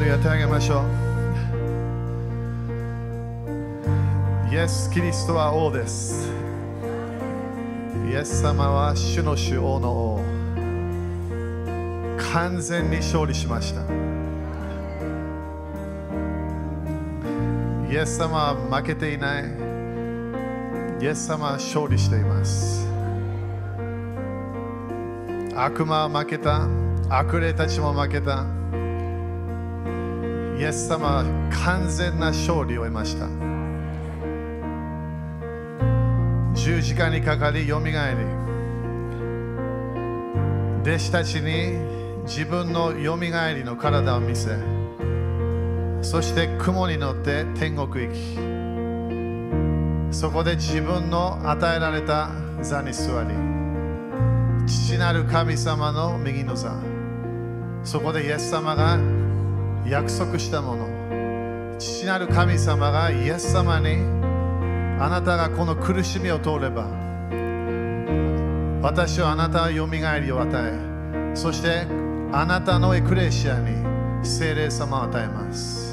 ルヤ手を挙げましょうイエス・キリストは王ですイエス様は主の主王の王完全に勝利しましたイエス様は負けていないイエス様は勝利しています悪魔は負けた悪霊たちも負けたイエス様は完全な勝利を得ました。十字架にかかりよみがえり。弟子たちに自分のよみがえりの体を見せそして雲に乗って天国行き。そこで自分の与えられた座に座り。父なる神様の右の座。そこでイエス様が約束したもの。父なる神様がイエス様にあなたがこの苦しみを通れば私はあなたはよみがえりを与えそしてあなたのエクレシアに聖霊様を与えます。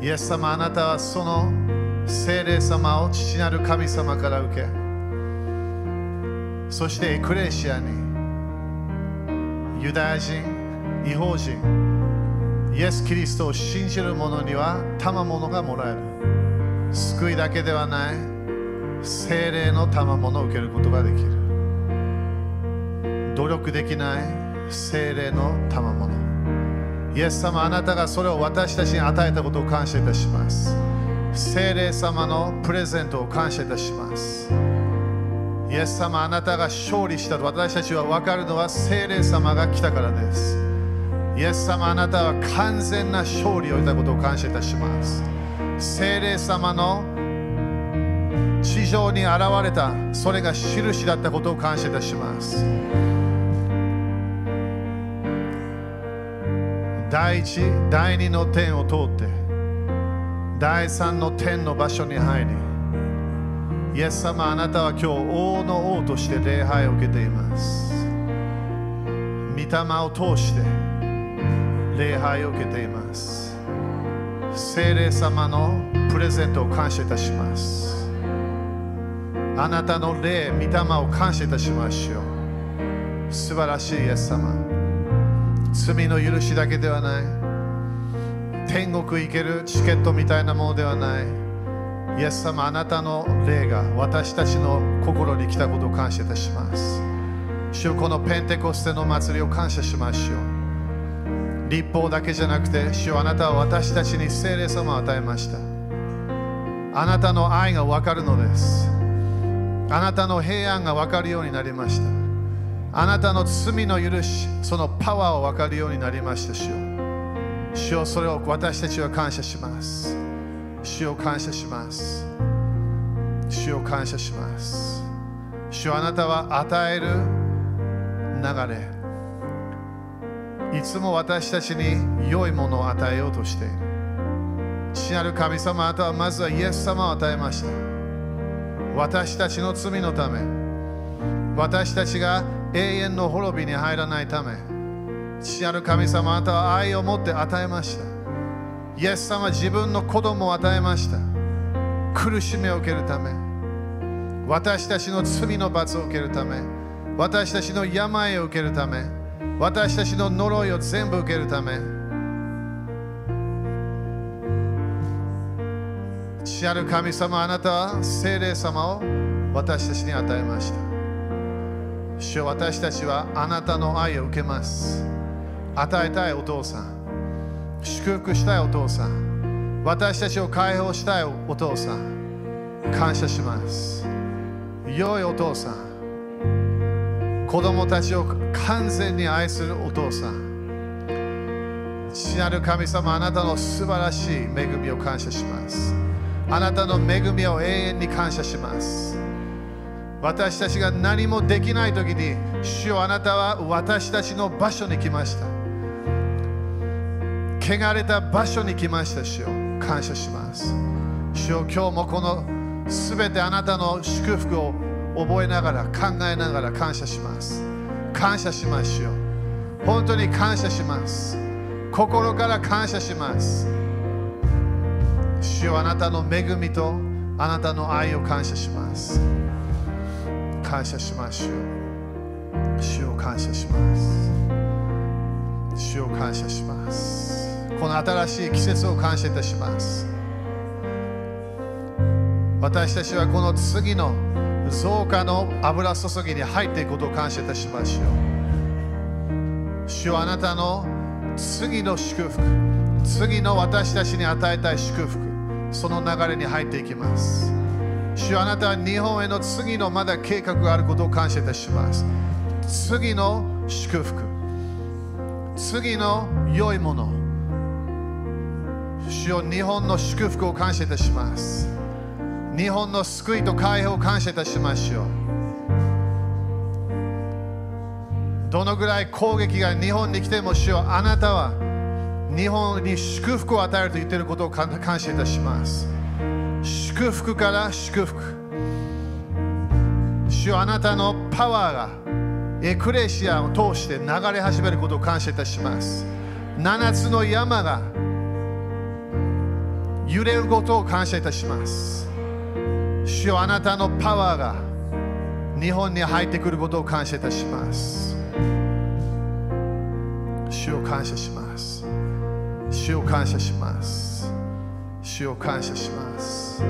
イエス様あなたはその聖霊様を父なる神様から受けそしてエクレシアにユダヤ人、違法人、イエス・キリストを信じる者には賜物がもらえる。救いだけではない、精霊の賜物を受けることができる。努力できない精霊の賜物。イエス様、あなたがそれを私たちに与えたことを感謝いたします。精霊様のプレゼントを感謝いたします。イエス様あなたが勝利したと私たちは分かるのは聖霊様が来たからです。イエス様あなたは完全な勝利を得たことを感謝いたします。聖霊様の地上に現れたそれが印だったことを感謝いたします。第一第二の天を通って第三の天の場所に入りイエス様あなたは今日王の王として礼拝を受けています。御霊を通して礼拝を受けています。聖霊様のプレゼントを感謝いたします。あなたの霊、御霊を感謝いたしましょう。素晴らしいイエス様。罪の許しだけではない。天国行けるチケットみたいなものではない。イエス様あなたの霊が私たちの心に来たことを感謝いたします。主このペンテコステの祭りを感謝しましょう。立法だけじゃなくて主あなたは私たちに聖霊様を与えました。あなたの愛が分かるのです。あなたの平安が分かるようになりました。あなたの罪の許しそのパワーを分かるようになりました。主よ。主よそれを私たちは感謝します。主を感謝します。主を感謝します。主あなたは与える流れ。いつも私たちに良いものを与えようとしている。父なる神様あなたはまずはイエス様を与えました。私たちの罪のため。私たちが永遠の滅びに入らないため。父なる神様あなたは愛を持って与えました。イエス様は自分の子供を与えました。苦しみを受けるため。私たちの罪の罰を受けるため。私たちの病を受けるため。私たちの呪いを全部受けるため。父なる神様あなたは精霊様を私たちに与えました。主私たちはあなたの愛を受けます。与えたいお父さん。祝福したいお父さん。私たちを解放したいお父さん。感謝します。良いお父さん。子供たちを完全に愛するお父さん。父なる神様あなたの素晴らしい恵みを感謝します。あなたの恵みを永遠に感謝します。私たちが何もできない時に主よあなたは私たちの場所に来ました。汚れた場所に来ました主よ。感謝します。主よ今日もこのすべてあなたの祝福を覚えながら考えながら感謝します。感謝しましょう本当に感謝します。心から感謝します。主よあなたの恵みとあなたの愛を感謝します。感謝しましょう主を感謝します。主を感謝します。この新しい季節を感謝いたします。私たちはこの次の増加の油注ぎに入っていくことを感謝いたしましょう。主はあなたの次の祝福次の私たちに与えたい祝福その流れに入っていきます。主はあなたは日本への次のまだ計画があることを感謝いたします。次の祝福次の良いもの主よ日本の祝福を感謝いたします。日本の救いと解放を感謝いたしましょう。どのぐらい攻撃が日本に来ても主よあなたは日本に祝福を与えると言っていることを感謝いたします。祝福から祝福。主よあなたのパワーがエクレシアを通して流れ始めることを感謝いたします。7つの山が揺れることを感謝いたします。主よあなたのパワーが日本に入ってくることを感謝いたします。主を感謝します。主を感謝します。主を感謝します。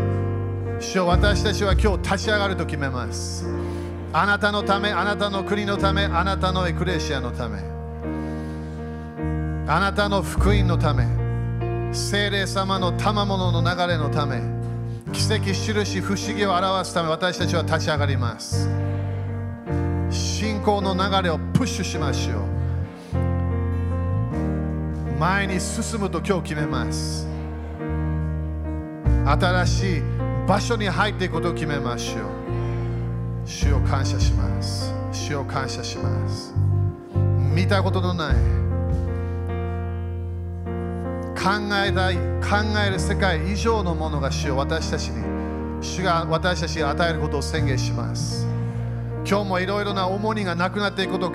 主を私たちは今日立ち上がると決めます。あなたのためあなたの国のためあなたのエクレシアのためあなたの福音のため聖霊様の賜物の流れのため奇跡印不思議を表すため私たちは立ち上がります。信仰の流れをプッシュしましょう。前に進むと今日決めます。新しい場所に入っていくことを決めましょう。主を感謝します。主を感謝します。見たことのない考えたい考える世界以上のものが主を私たちに主が私たちに与えることを宣言します。今日もいろいろな重荷がなくなっていくことを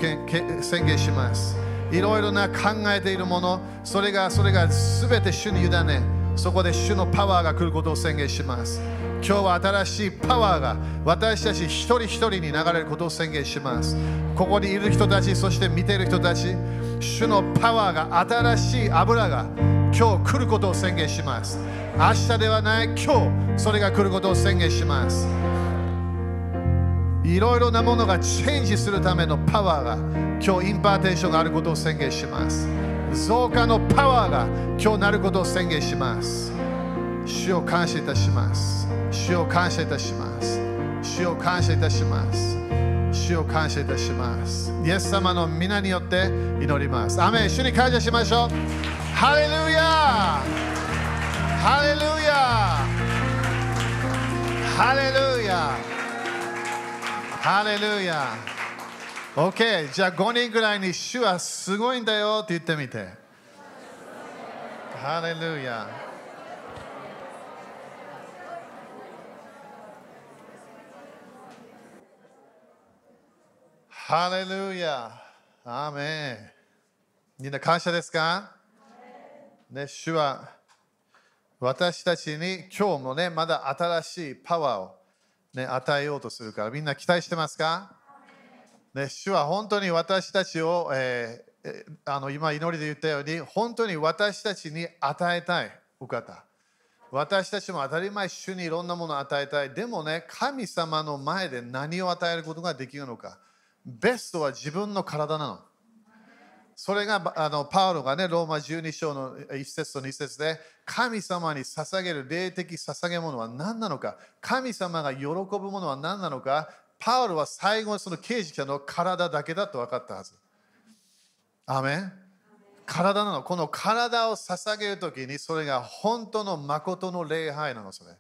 宣言します。いろいろな考えているものそれがそれが全て主に委ねそこで主のパワーが来ることを宣言します。今日は新しいパワーが私たち一人一人に流れることを宣言します。ここにいる人たちそして見ている人たち主のパワーが新しい油が今日来ることを宣言します。明日ではない今日それが来ることを宣言します。いろいろなものがチェンジするためのパワーが今日 impartation があることを宣言します。増加のパワーが今日なることを宣言します。主を感謝いたします。主を感謝いたします。主を感謝いたします。主を感謝いたします。イエス様の皆によって祈ります。アメン。主に感謝しましょう。ハレルヤハレルヤハレルヤハレルヤ OK じゃあ5人ぐらいに主はすごいんだよって言ってみて。ハレルヤハレルヤアーメンみんな感謝ですか？ね、主は私たちに今日もね、まだ新しいパワーを、ね、与えようとするからみんな期待してますか、ね、主は本当に私たちを、えー、あの今祈りで言ったように本当に私たちに与えたいお方。私たちも当たり前主にいろんなものを与えたい。でもね神様の前で何を与えることができるのか。ベストは自分の体なの。それがあのパウロがね、ローマ12章の1節と2節で、神様に捧げる霊的捧げ物は何なのか、神様が喜ぶものは何なのか、パウロは最後にその刑事の体だけだと分かったはず。アメン体なの。この体を捧げるときに、それが本当の誠の礼拝なの、それ。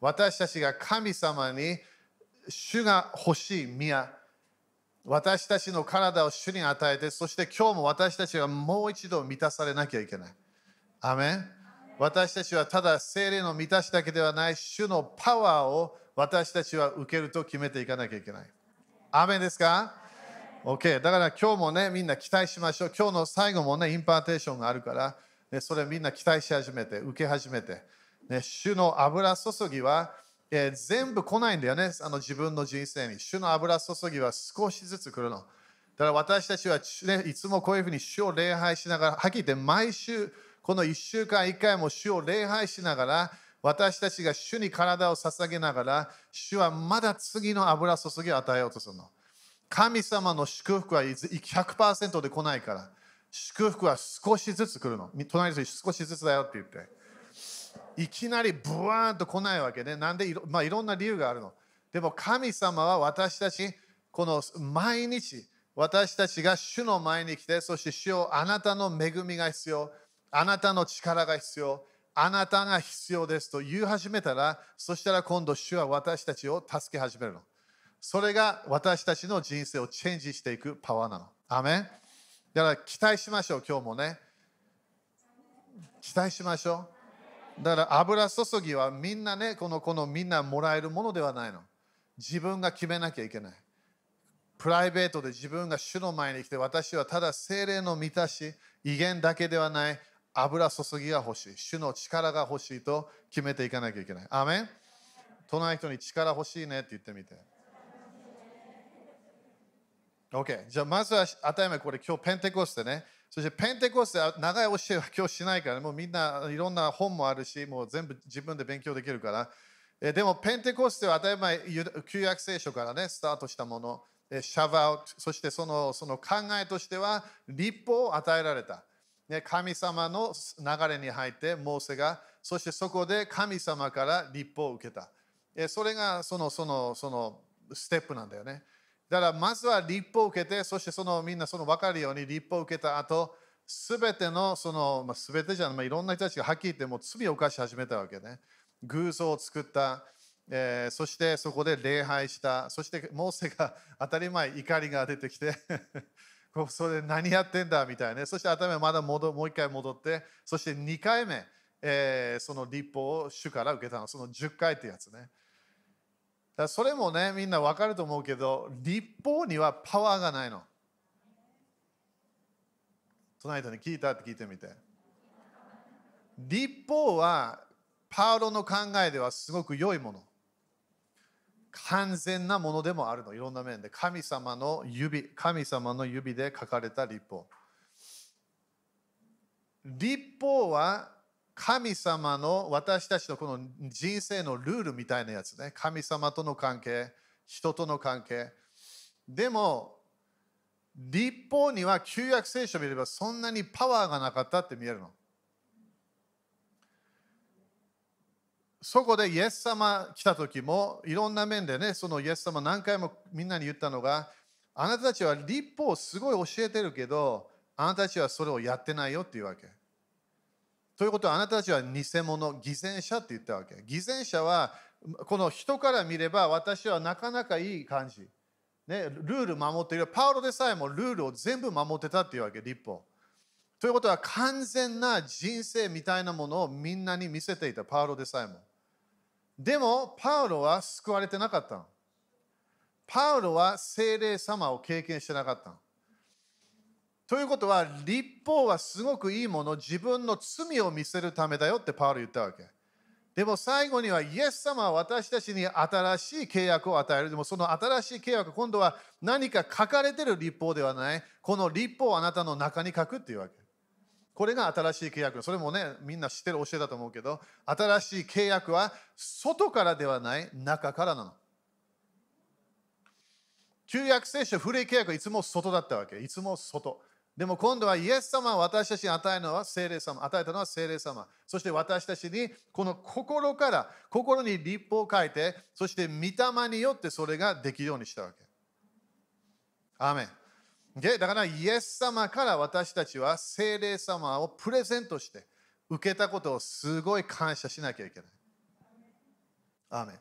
私たちが神様に主が欲しい宮、私たちの体を主に与えて、そして今日も私たちはもう一度満たされなきゃいけない。アメン私たちはただ聖霊の満たしだけではない主のパワーを私たちは受けると決めていかなきゃいけない。アメンですか？OK。だから今日もね、みんな期待しましょう。今日の最後もね、 impartation があるから、ね、それみんな期待し始めて、受け始めて。ね、主の油注ぎは、えー、全部来ないんだよね、あの自分の人生に。主の油注ぎは少しずつ来るの。だから私たちは、ね、いつもこういうふうに主を礼拝しながら、はっきり言って毎週、この1週間1回も主を礼拝しながら、私たちが主に体を捧げながら、主はまだ次の油注ぎを与えようとするの。神様の祝福は100%で来ないから、祝福は少しずつ来るの。隣の人に少しずつだよって言って。いきなりブワーンと来ないわけね。なんでいろ,、まあ、いろんな理由があるの。でも神様は私たち、この毎日、私たちが主の前に来て、そして主をあなたの恵みが必要、あなたの力が必要、あなたが必要ですと言い始めたら、そしたら今度主は私たちを助け始めるの。それが私たちの人生をチェンジしていくパワーなの。アメンだから期待しましょう、今日もね。期待しましょう。だから油注ぎはみんなね、このこのみんなもらえるものではないの。自分が決めなきゃいけない。プライベートで自分が主の前に来て、私はただ精霊の満たし、威厳だけではない油注ぎが欲しい。主の力が欲しいと決めていかなきゃいけない。アメン隣の人に力欲しいねって言ってみて。OK。じゃあまずは当たり前これ今日ペンテコステね。そしてペンテコステ長い教えは今日しないから、もうみんないろんな本もあるし、もう全部自分で勉強できるから。えでもペンテコステは当たり前旧約聖書からね、スタートしたもの。えシャバウ、そしてそのその考えとしては立法を与えられた。ね、神様の流れに入ってモーセが、そしてそこで神様から立法を受けた。えそれがそのそのそのステップなんだよね。だからまずは立法を受けて、そしてそのみんなその分かるように立法を受けた後、すべてのその、まあ、すべてじゃない、まあ、いろんな人たちがはっきり言ってもう罪を犯し始めたわけね。偶像を作った、えー、そしてそこで礼拝した、そしてモーセが 当たり前怒りが出てきて それ何やってんだみたいな、ね、そして頭まだ戻もう一回戻って、そして2回目、えー、その立法を主から受けたの、その10回ってやつね。だそれもね、みんなわかると思うけど、立法にはパワーがないの。隣人に聞いたって聞いてみて。立法はパウロの考えではすごく良いもの。完全なものでもあるの。いろんな面で。神様の指、神様の指で書かれた立法。立法は神様の私たちのこの人生のルールみたいなやつね。神様との関係、人との関係。でも、立法には旧約聖書を見ればそんなにパワーがなかったって見えるの。そこでイエス様来た時もいろんな面でね、そのイエス様何回もみんなに言ったのが、あなたたちは立法をすごい教えてるけど、あなたたちはそれをやってないよっていうわけ。ということはあなたたちは偽物、偽善者って言ったわけ。偽善者はこの人から見れば私はなかなかいい感じ。ね、ルール守っている。パウロでさえもルールを全部守ってたっていうわけ、立法。ということは完全な人生みたいなものをみんなに見せていた、パウロでさえも。でも、パウロは救われてなかったの。パウロは精霊様を経験してなかったの。ということは、立法はすごくいいもの、自分の罪を見せるためだよってパウロ言ったわけ。でも最後には、イエス様は私たちに新しい契約を与える。でもその新しい契約、今度は何か書かれてる立法ではない。この立法をあなたの中に書くっていうわけ。これが新しい契約。それもね、みんな知ってる教えだと思うけど、新しい契約は外からではない、中からなの。旧約聖書、古い契約はいつも外だったわけ。いつも外。でも今度はイエス様は私たちに与えるのは聖霊様、与えたのは聖霊様。そして私たちにこの心から、心に立法を書いて、そして御霊によってそれができるようにしたわけ。アーメン。だからイエス様から私たちは聖霊様をプレゼントして受けたことをすごい感謝しなきゃいけない。アーメン。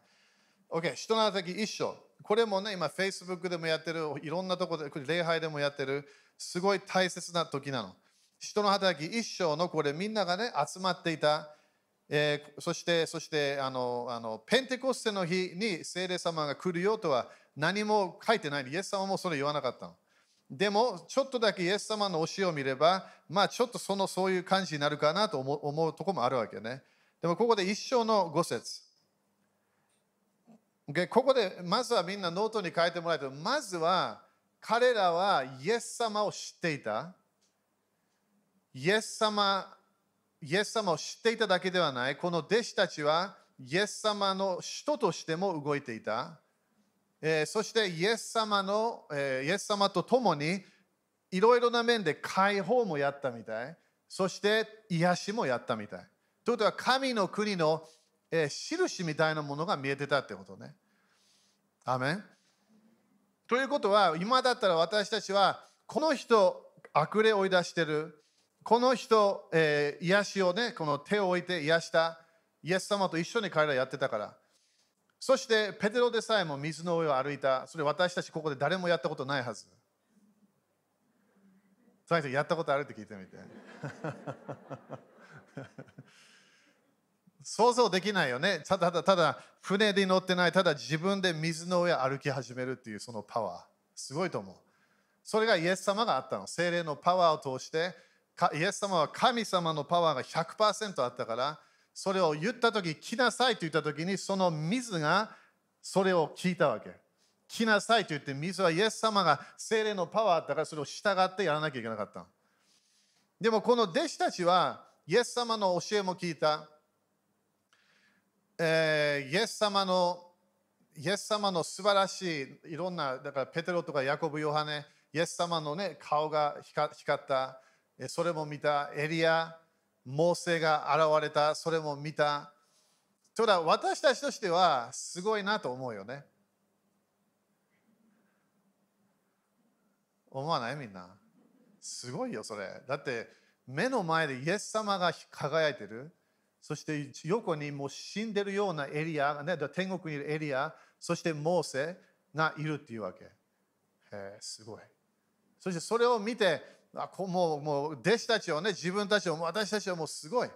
OK、人の働き一緒。これもね、今 Facebook でもやってる、いろんなところで、礼拝でもやってる。すごい大切な時なの。人の働き一生のこれみんながね集まっていた、えー、そしてそしてあのあのペンテコステの日に聖霊様が来るよとは何も書いてないイエス様もそれ言わなかったの。でも、ちょっとだけイエス様の教えを見れば、まあちょっとそのそういう感じになるかなと思う思うとこもあるわけね。でもここで一章の五節。でここでまずはみんなノートに書いてもらえると、まずは彼らはイエス様を知っていた。イエス様、イエス様を知っていただけではない。この弟子たちはイエス様の人としても動いていた。えー、そしてイエス様の、えー、イエス様と共にいろいろな面で解放もやったみたい。そして癒しもやったみたい。ということは神の国の、えー、印みたいなものが見えてたってことね。アメンということは今だったら私たちはこの人悪霊追い出してる。この人、えー、癒しをねこの手を置いて癒した。イエス様と一緒に彼らやってたから。そしてペテロでさえも水の上を歩いた。それ私たちここで誰もやったことないはず。最初やったことあるって聞いてみて。想像できないよね。ただただただ船で乗ってないただ自分で水の上歩き始めるっていうそのパワー。すごいと思う。それがイエス様があったの。精霊のパワーを通してイエス様は神様のパワーが100%あったからそれを言った時来なさいと言った時にその水がそれを聞いたわけ。来なさいと言って水はイエス様が精霊のパワーあったからそれを従ってやらなきゃいけなかったの。でもこの弟子たちはイエス様の教えも聞いた、えー、イエス様のイエス様の素晴らしいいろんなだからペテロとかヤコブ・ヨハネイエス様の、ね、顔が光ったそれも見たエリアモーセが現れた、それも見た。ただ私たちとしてはすごいなと思うよね。思わない？みんな。すごいよ、それ。だって目の前でイエス様が輝いてる。そして横にもう死んでるようなエリア、ね、天国にいるエリア、そしてモーセがいるっていうわけ。すごい。そしてそれを見て、あもうもう弟子たちをね、自分たちを、私たちはもうすごい。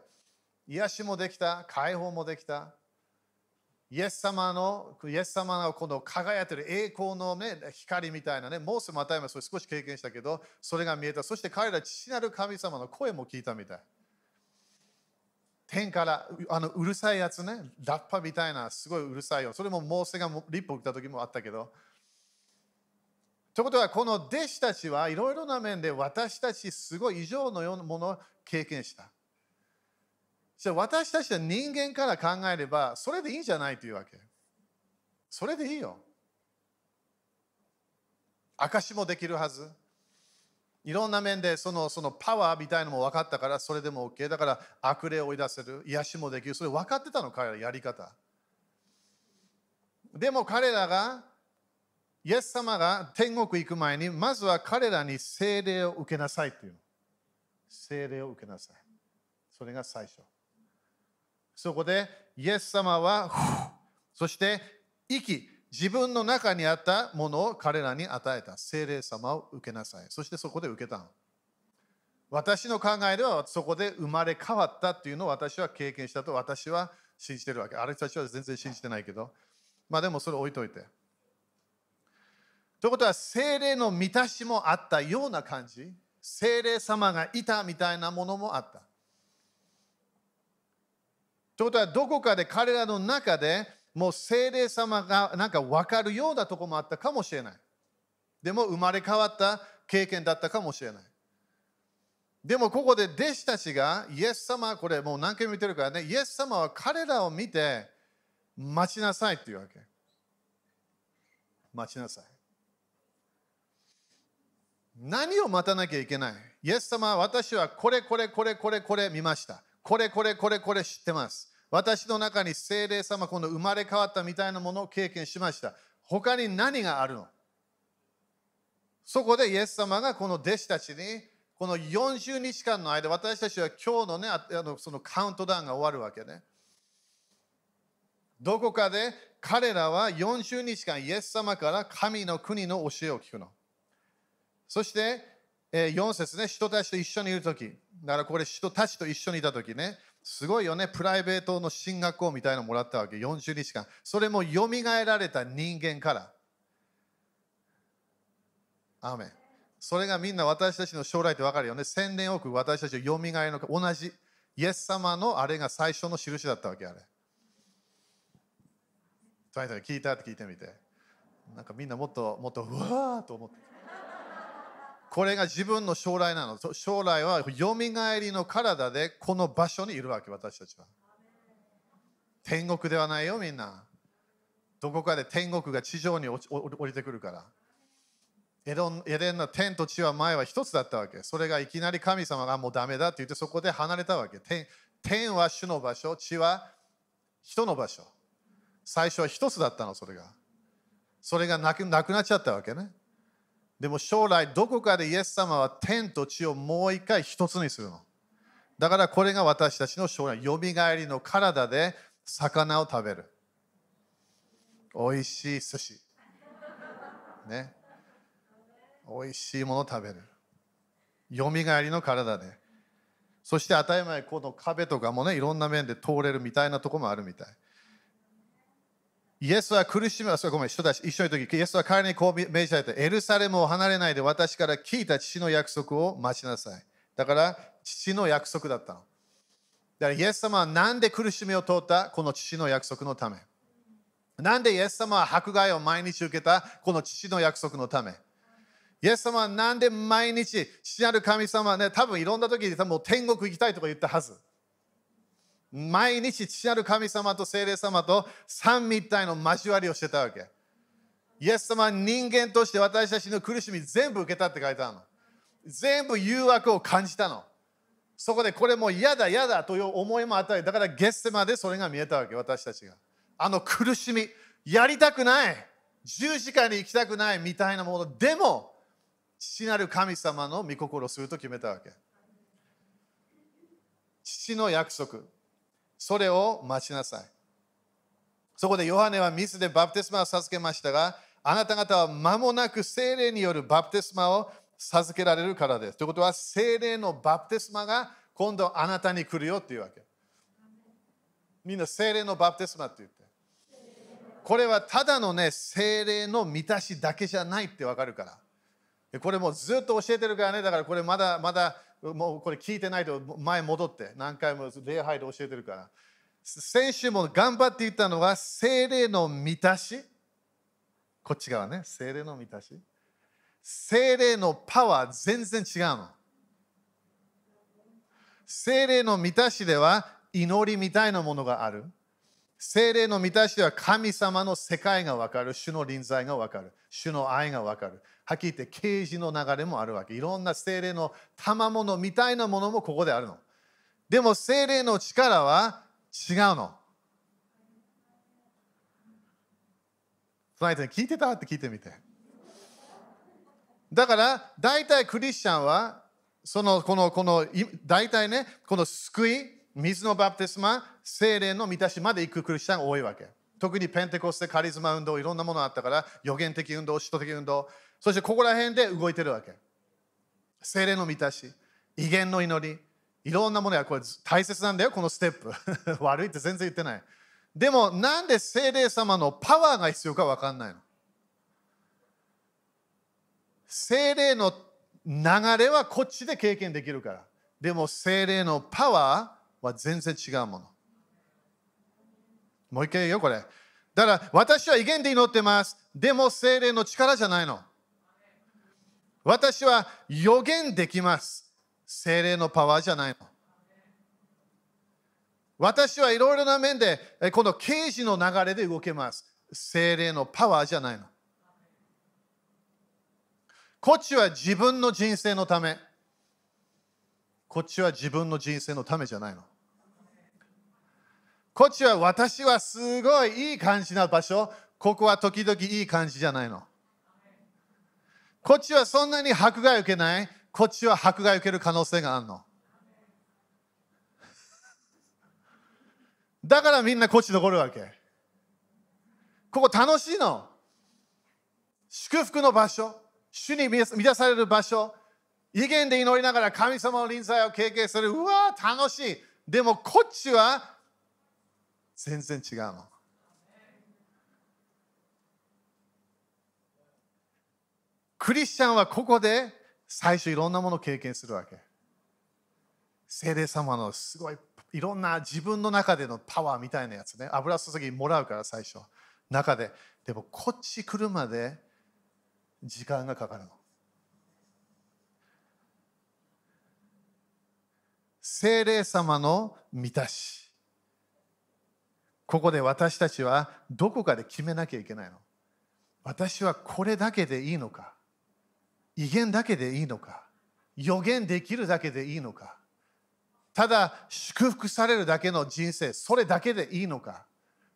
癒しもできた、解放もできた。イエス様の、イエス様のこの輝いてる栄光の、ね、光みたいなね、モースまた今それ少し経験したけど、それが見えた。そして彼ら父なる神様の声も聞いたみたい。天からあのうるさいやつね、ラッパみたいなすごいうるさいよ。それもモーセが立法来た時もあったけど、ということは、この弟子たちはいろいろな面で私たちすごい以上のようなものを経験した。じゃ私たちは人間から考えれば、それでいいんじゃないというわけ。それでいいよ。証もできるはず。いろんな面でそのそのパワーみたいなのも分かったからそれでも OK。だから悪霊を追い出せる、癒しもできる。それ分かってたの、彼らやり方。でも彼らがイエス様が天国行く前に、まずは彼らに聖霊を受けなさいというの。聖霊を受けなさい。それが最初。そこで、イエス様は、そして息、自分の中にあったものを彼らに与えた。聖霊様を受けなさい。そしてそこで受けたの。私の考えではそこで生まれ変わったっていうのを私は経験したと私は信じてるわけ。あれたちは全然信じてないけど。まあでもそれ置いといて。ということは精霊の満たしもあったような感じ精霊様がいたみたいなものもあったということはどこかで彼らの中でもう精霊様がなんか分かるようなとこもあったかもしれない。でも生まれ変わった経験だったかもしれない。でもここで弟子たちがイエス様これもう何回も見てるからねイエス様は彼らを見て待ちなさいっていうわけ。待ちなさい。何を待たなきゃいけない。イエス様は私はこれこれこれこれこれ見ました。これこれこれこれ知ってます。私の中に精霊様、この生まれ変わったみたいなものを経験しました。他に何があるの？そこでイエス様がこの弟子たちにこの40日間の間、私たちは今日のね、あのそのカウントダウンが終わるわけね。どこかで彼らは40日間イエス様から神の国の教えを聞くの。そして、え、4節ね、人たちと一緒にいるとき、だからこれ人たちと一緒にいたときね、すごいよね、プライベートの進学校みたいなのもらったわけ、40日間。それも蘇られた人間から。アメそれがみんな私たちの将来って分かるよね。千年億私たちのよみがえりの同じ。イエス様のあれが最初の印だったわけあれ。聞いたって聞いてみて。なんかみんなもっともっとうわーと思って。これが自分の将来なの。将来はよみがえりの体でこの場所にいるわけ、私たちは。天国ではないよ、みんな。どこかで天国が地上に降りてくるから。エレンの天と地は前は一つだったわけ。それがいきなり神様がもうダメだって言ってそこで離れたわけ。天天は主の場所、地は人の場所。最初は一つだったの、それが。それがなくなくなっちゃったわけね。でも将来どこかでイエス様は天と地をもう一回一つにするの。だからこれが私たちの将来、よみがえりの体で魚を食べる。おいしい寿司。ね。おいしいものを食べる。よみがえりの体で。そして当たり前、この壁とかもね、いろんな面で通れるみたいなとこもあるみたい。イエスは苦しみは、ごめん、人たち一緒にいる時、イエスは彼にこう命じられて、エルサレムを離れないで私から聞いた父の約束を待ちなさい。だから、父の約束だったの。だから、イエス様は何で苦しみを通ったこの父の約束のため。なんでイエス様は迫害を毎日受けたこの父の約束のため。イエス様はなんで毎日、父なる神様はね、多分いろんな時に多分天国行きたいとか言ったはず。毎日父なる神様と精霊様と三密体の交わりをしてたわけ。イエス様は人間として私たちの苦しみ全部受けたって書いてあるの。全部誘惑を感じたの。そこでこれも嫌だ嫌だという思いもあったり、だからゲッセまでそれが見えたわけ、私たちが。あの苦しみ、やりたくない、十字架に行きたくないみたいなものでも、父なる神様の御心をすると決めたわけ。父の約束、それを待ちなさい。そこでヨハネは水でバプテスマを授けましたが、あなた方は間もなく精霊によるバプテスマを授けられるからです。ということは、精霊のバプテスマが今度あなたに来るよっていうわけ。みんな精霊のバプテスマって言って。これはただのね、精霊の満たしだけじゃないってわかるから。これもずっと教えてるからね、だからこれまだまだもうこれ聞いてないと前戻って何回も礼拝で教えてるから。先週も頑張って言ったのは精霊の満たし。こっち側ね、精霊の満たし。精霊のパワー全然違うの。精霊の満たしでは祈りみたいなものがある。精霊の満たしでは神様の世界がわかる。主の臨在がわかる。主の愛がわかる。はっきり言って啓示の流れもあるわけ。いろんな精霊の賜物みたいなものもここであるの。でも精霊の力は違うの。隣人に聞いてた？って聞いてみて。だから大体クリスチャンはそのこのこの大体ねこの救い水のバプテスマ精霊の満たしまで行くクリスチャンが多いわけ。特にペンテコステカリズマ運動いろんなものあったから予言的運動、使徒的運動そしてここら辺で動いてるわけ。精霊の満たし、威厳の祈り、いろんなものやこれ大切なんだよ、このステップ。悪いって全然言ってない。でもなんで精霊様のパワーが必要か分かんないの？精霊の流れはこっちで経験できるから。でも精霊のパワーは全然違うもの。もう一回言うよ、これ。だから私は威厳で祈ってます。でも精霊の力じゃないの。私は予言できます。精霊のパワーじゃないの。私はいろいろな面で、この刑事の流れで動けます。精霊のパワーじゃないの。こっちは自分の人生のため。こっちは自分の人生のためじゃないの。こっちは私はすごいいい感じな場所。ここは時々いい感じじゃないの。こっちはそんなに迫害受けない？こっちは迫害受ける可能性があるの？だからみんなこっち残るわけ。ここ楽しいの。祝福の場所。主に満たされる場所。威厳で祈りながら神様の臨在を経験する。うわ楽しい。でもこっちは全然違うの。クリスチャンはここで最初いろんなものを経験するわけ。聖霊様のすごいいろんな自分の中でのパワーみたいなやつね。油注ぎもらうから最初。中で。でもこっち来るまで時間がかかるの。聖霊様の満たし。ここで私たちはどこかで決めなきゃいけないの。私はこれだけでいいのか威厳だけでいいのか？予言できるだけでいいのか？ただ祝福されるだけの人生それだけでいいのか？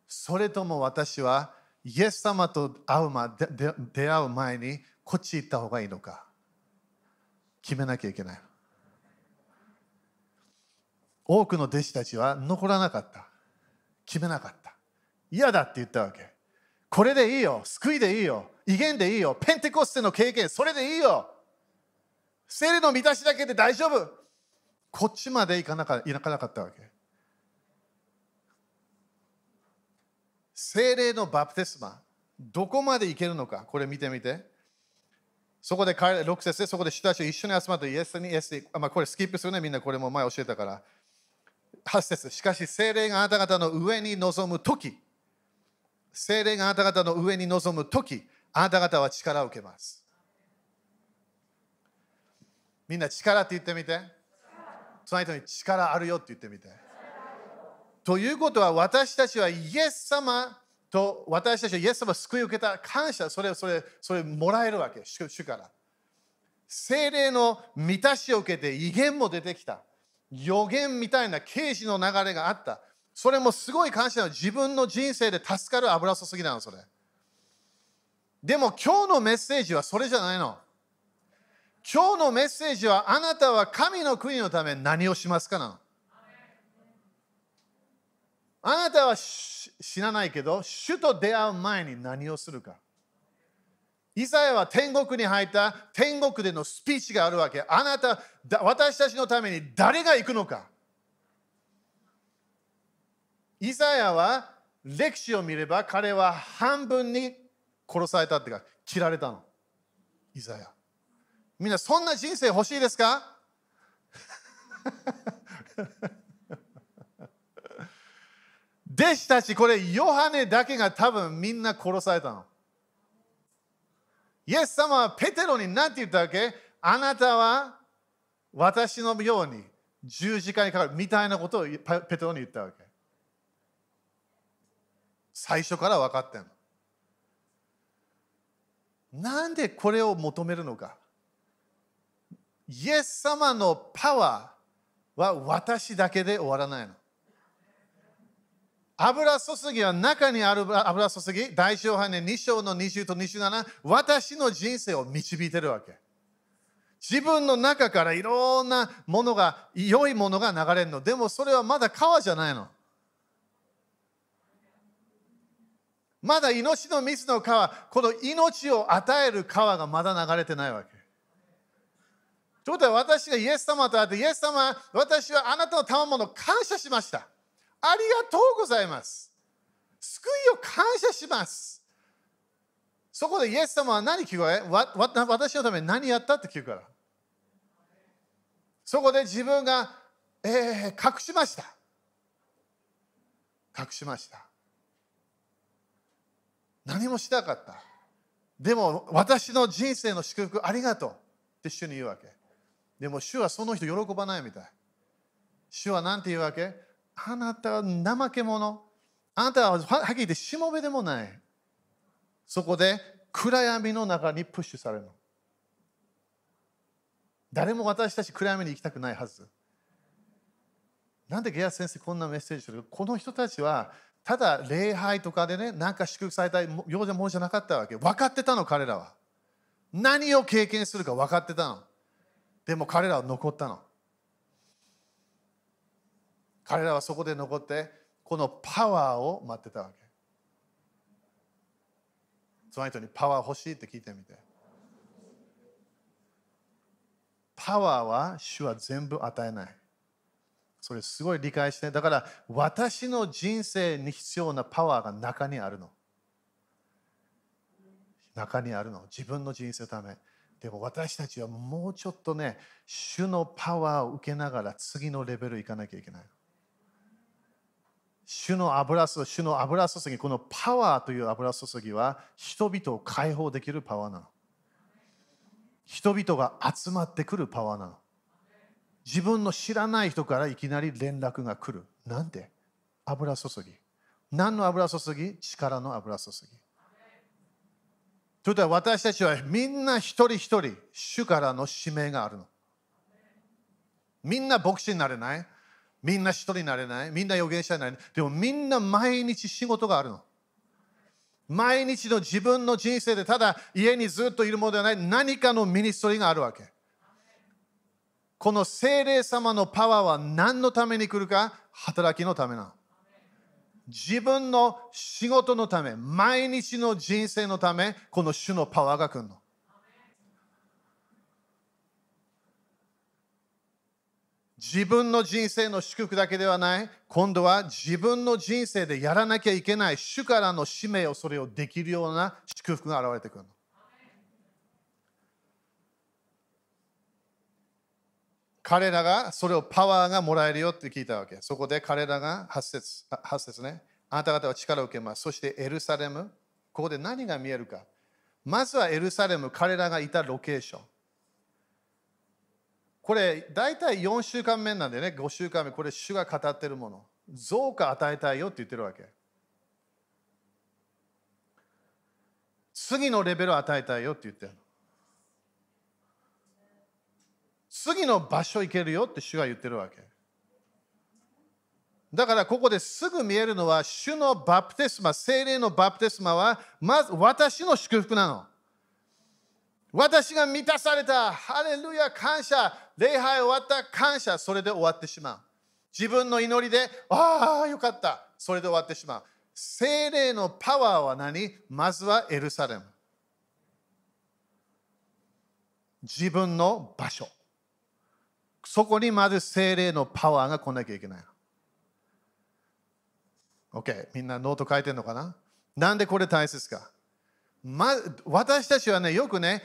それとも私はイエス様と会う、ま、で出会う前にこっち行った方がいいのか？決めなきゃいけない。多くの弟子たちは残らなかった。決めなかった。嫌だって言ったわけ。これでいいよ。救いでいいよ。威厳でいいよ。ペンテコステの経験。それでいいよ。聖霊の満たしだけで大丈夫。こっちまで行かなか行かなかったわけ。聖霊のバプテスマ。どこまで行けるのか。これ見てみて。そこで彼6節でそこで人たち一緒に集まってイエスにイエスに、まあ、これスキップするね。みんなこれも前教えたから。8節。しかし聖霊があなた方の上に臨む時。聖霊があなた方の上に臨む時。あなた方は力を受けます。みんな力って言ってみて。その人に力あるよって言ってみて。ということは私たちはイエス様と私たちはイエス様を救い受けた感謝。それをそれそれもらえるわけ。主から。精霊の満たしを受けて威厳も出てきた。予言みたいな刑事の流れがあった。それもすごい感謝の。自分の人生で助かる油注ぎなのそれ。でも今日のメッセージはそれじゃないの。今日のメッセージはあなたは神の国のため何をしますかなあなたは知らないけど主と出会う前に何をするか。イザヤは天国に入った天国でのスピーチがあるわけ。あなた私たちのために誰が行くのか。イザヤは歴史を見れば彼は半分に殺されたってか切られたの。イザヤ。みんなそんな人生欲しいですか？弟子たちこれヨハネだけが多分みんな殺されたの。イエス様はペテロに何て言ったわけ？あなたは私のように十字架にかかるみたいなことをペテロに言ったわけ。最初から分かってんの。なんでこれを求めるのか？イエス様のパワーは私だけで終わらないの。油注ぎは中にある油注ぎ、大小半年2章の20と27、私の人生を導いてるわけ。自分の中からいろんなものが、良いものが流れるの。でもそれはまだ川じゃないの。まだ命の水の川、この命を与える川がまだ流れてないわけ。ということは私がイエス様と会って、イエス様、私はあなたの賜物を感謝しました。ありがとうございます。救いを感謝します。そこでイエス様は何聞こえ私のために何やったって聞くから。そこで自分が、えー、隠しました。隠しました。何もしなかった。でも私の人生の祝福ありがとうって主に言うわけ。でも主はその人喜ばないみたい。主は何て言うわけ？あなたは怠け者。あなたははっきり言ってしもべでもない。そこで暗闇の中にプッシュされるの。誰も私たち暗闇に行きたくないはず。なんでゲア先生こんなメッセージする？この人たちはただ礼拝とかでね、なんか祝福されたようなものじゃなかったわけ。分かってたの、彼らは。何を経験するか分かってたの。でも彼らは残ったの。彼らはそこで残って、このパワーを待ってたわけ。その人にパワー欲しいって聞いてみて。パワーは主は全部与えない。それすごい理解して、だから私の人生に必要なパワーが中にあるの。中にあるの。自分の人生のため。でも私たちはもうちょっとね、主のパワーを受けながら次のレベル行かなきゃいけない。主の油注ぎ、主の油注ぎ、このパワーという油注ぎは人々を解放できるパワーなの。人々が集まってくるパワーなの。自分の知らない人からいきなり連絡が来る。なんで？油注ぎ。何の油注ぎ？力の油注ぎ。ということは私たちはみんな一人一人主からの使命があるの。みんな牧師になれない？みんな一人になれない？みんな預言者になれない？でもみんな毎日仕事があるの。毎日の自分の人生でただ家にずっといるものではない何かのミニストリーがあるわけ。この精霊様のパワーは何のために来るか？働きのためなの。自分の仕事のため、毎日の人生のため、この主のパワーが来るの。自分の人生の祝福だけではない、今度は自分の人生でやらなきゃいけない主からの使命をそれをできるような祝福が現れてくるの。彼らがそれをパワーがもらえるよって聞いたわけ。そこで彼らが8節 ,8 節ね。あなた方は力を受けます。そしてエルサレム。ここで何が見えるか。まずはエルサレム、彼らがいたロケーション。これ、大体4週間目なんでね、5週間目、これ、主が語ってるもの。増加与えたいよって言ってるわけ。次のレベルを与えたいよって言ってるの。次の場所行けるよって主は言ってるわけ。だからここですぐ見えるのは、主のバプテスマ、精霊のバプテスマは、まず私の祝福なの。私が満たされた、ハレルヤ、感謝、礼拝終わった、感謝、それで終わってしまう。自分の祈りで、ああ、よかった、それで終わってしまう。精霊のパワーは何？まずはエルサレム。自分の場所。そこにまず聖霊のパワーが来なきゃいけない。OK、みんなノート書いてるのかな？なんでこれ大切か、ま、私たちはね、よくね、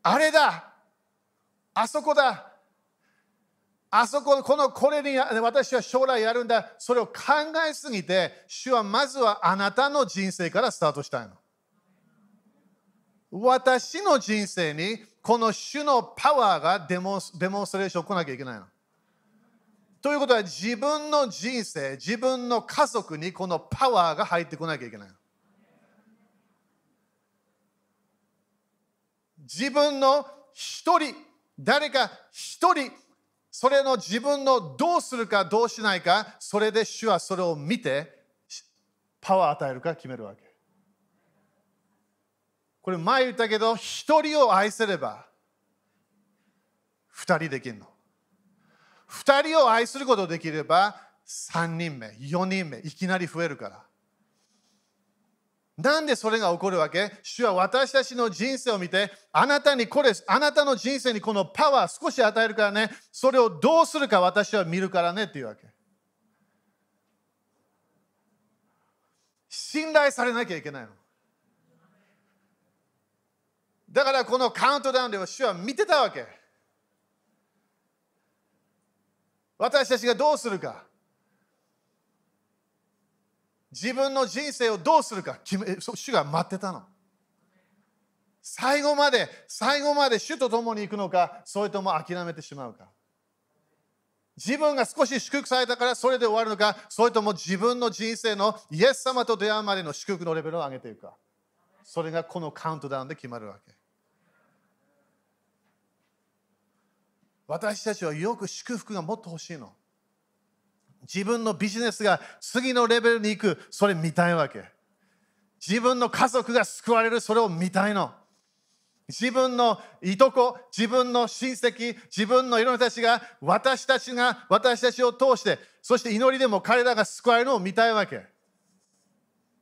あれだ！あそこだ！あそこ、このこれに私は将来やるんだ、それを考えすぎて、主はまずはあなたの人生からスタートしたいの。私の人生にこの主のパワーがデモデモンストレーション来なきゃいけないの。ということは自分の人生、自分の家族にこのパワーが入ってこなきゃいけない。自分の一人、誰か一人、それの自分のどうするかどうしないか、それで主はそれを見て、パワーを与えるか決めるわけ。これ前言ったけど、一人を愛せれば、二人できるの。二人を愛することができれば、三人目、四人目、いきなり増えるから。なんでそれが起こるわけ？主は私たちの人生を見て、あなたにこれ、あなたの人生にこのパワー少し与えるからね、それをどうするか私は見るからねっていうわけ。信頼されなきゃいけないの。だからこのカウントダウンでは主は見てたわけ。私たちがどうするか。自分の人生をどうするか決め主が待ってたの。最後まで、最後まで主と共に行くのか、それとも諦めてしまうか。自分が少し祝福されたからそれで終わるのか、それとも自分の人生のイエス様と出会うまでの祝福のレベルを上げていくか。それがこのカウントダウンで決まるわけ。私たちはよく祝福がもっと欲しいの。自分のビジネスが次のレベルに行く、それ見たいわけ。自分の家族が救われる、それを見たいの。自分のいとこ、自分の親戚、自分のいろんな人たちが、私たちが、私たちを通して、そして祈りでも彼らが救われるのを見たいわけ。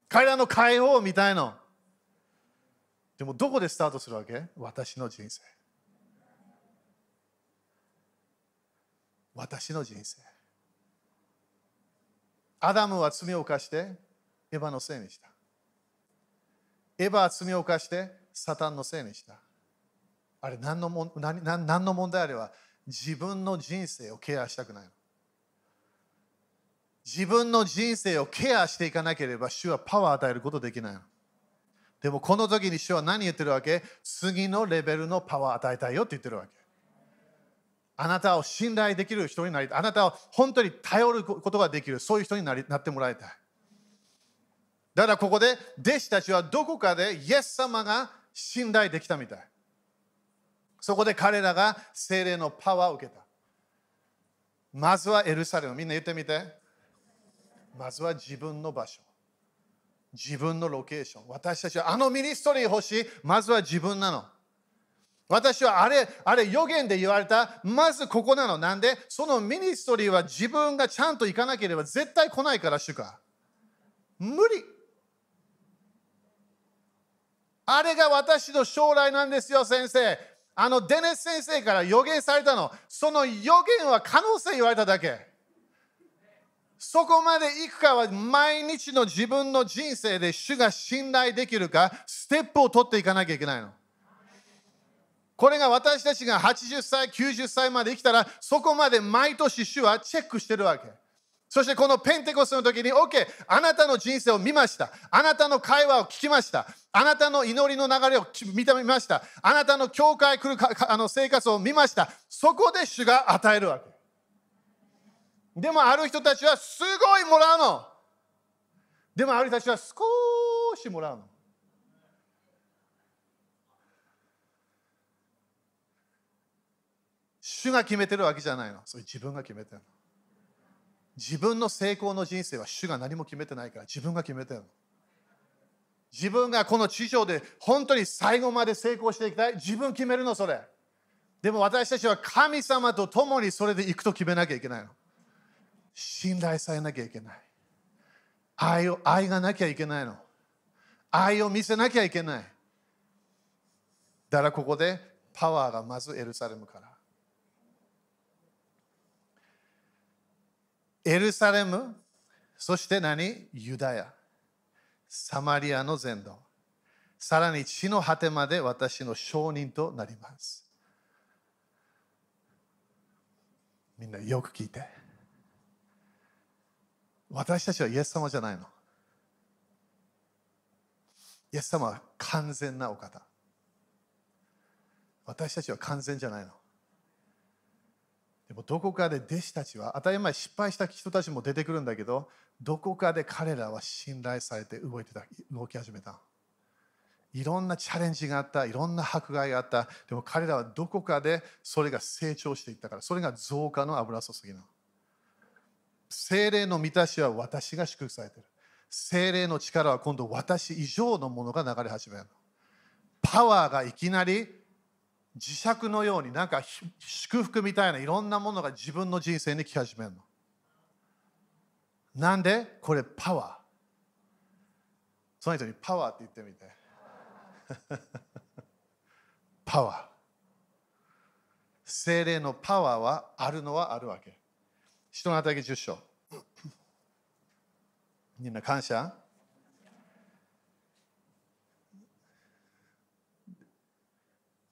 彼らの解放を見たいの。でもどこでスタートするわけ？私の人生。私の人生。アダムは罪を犯してエヴァのせいにした。エヴァは罪を犯してサタンのせいにした。あれ何のも何何の問題あれば自分の人生をケアしたくないの。自分の人生をケアしていかなければ主はパワーを与えることできないの。でもこの時に主は何言ってるわけ？次のレベルのパワーを与えたいよって言ってるわけ。あなたを信頼できる人になりたい。あなたを本当に頼ることができる、そういう人になりなってもらいたい。だからここで弟子たちはどこかでイエス様が信頼できたみたい。そこで彼らが精霊のパワーを受けた。まずはエルサレム。みんな言ってみて。まずは自分の場所。自分のロケーション。私たちはあの ministry 欲しい。まずは自分なの。私はあれ、あれ予言で言われた、まずここなの。なんで、その ministry は自分がちゃんと行かなければ絶対来ないから、主か。無理。あれが私の将来なんですよ、先生。あのデネス先生から予言されたの。その予言は可能性言われただけ。そこまで行くかは毎日の自分の人生で主が信頼できるか、ステップを取っていかなきゃいけないの。これが私たちが80歳、90歳まで生きたら、そこまで毎年主はチェックしてるわけ。そしてこのペンテコスの時に、OK、あなたの人生を見ました。あなたの会話を聞きました。あなたの祈りの流れを見てみました。あなたの教会来るあの生活を見ました。そこで主が与えるわけ。でもある人たちはすごいもらうの。でもある人たちは少しもらうの。主が決めてるわけじゃないの。それ自分が決めてるの。自分の成功の人生は主が何も決めてないから自分が決めてるの。自分がこの地上で本当に最後まで成功していきたい。自分決めるの、それ。でも私たちは神様と共にそれで行くと決めなきゃいけないの。信頼されなきゃいけない。愛を愛がなきゃいけないの。愛を見せなきゃいけない。だからここでパワーがまずエルサレムから。エルサレム、そして何？ユダヤ、サマリアの全土、さらに地の果てまで私の証人となります。みんなよく聞いて。私たちはイエス様じゃないの。イエス様は完全なお方。私たちは完全じゃないの。でもどこかで弟子たちは当たり前失敗した人たちも出てくるんだけどどこかで彼らは信頼されて動いてた動き始めた。いろんなチャレンジがあったいろんな迫害があった。でも彼らはどこかでそれが成長していったからそれが増加の油注ぎな精霊の満たしは私が祝福されてる。精霊の力は今度私以上のものが流れ始めるパワーがいきなり磁石のようになんか祝福みたいないろんなものが自分の人生に来始めるの。なんで？これパワー。その人にパワーって言ってみて。パワー。精霊のパワーはあるのはあるわけ。人の働き10章。みんな感謝？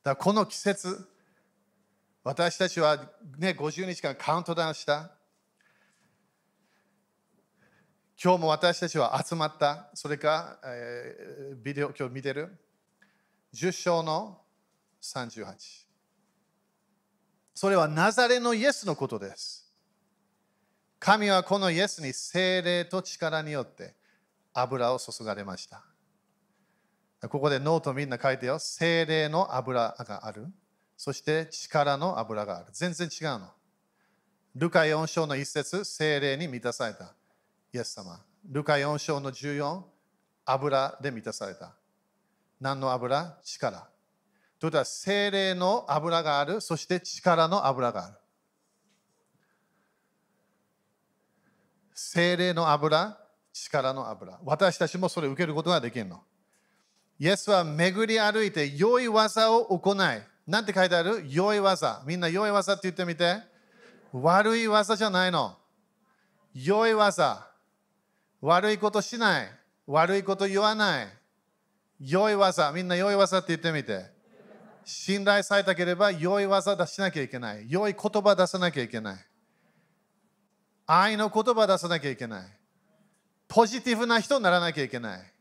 だこの季節、私たちは、ね、50日間カウントダウンした。今日も私たちは集まった。それか、えー、ビデオ今日見てる。10章の38。それはナザレのイエスのことです。神はこのイエスに精霊と力によって油を注がれました。ここでノートみんな書いてよ。精霊の油がある。そして力の油がある。全然違うの。ルカ4章の一節、精霊に満たされた。イエス様。ルカ4章の14、油で満たされた。何の油？力。ということは、精霊の油がある。そして力の油がある。精霊の油、力の油。私たちもそれを受けることができるの。イエスは巡り歩いて良い技を行い。なんて書いてある？良い技。みんな良い技って言ってみて。悪い技じゃないの。良い技。悪いことしない。悪いこと言わない。良い技。みんな良い技って言ってみて。信頼されたければ良い技出しなきゃいけない。良い言葉出さなきゃいけない。愛の言葉出さなきゃいけない。ポジティブな人にならなきゃいけない。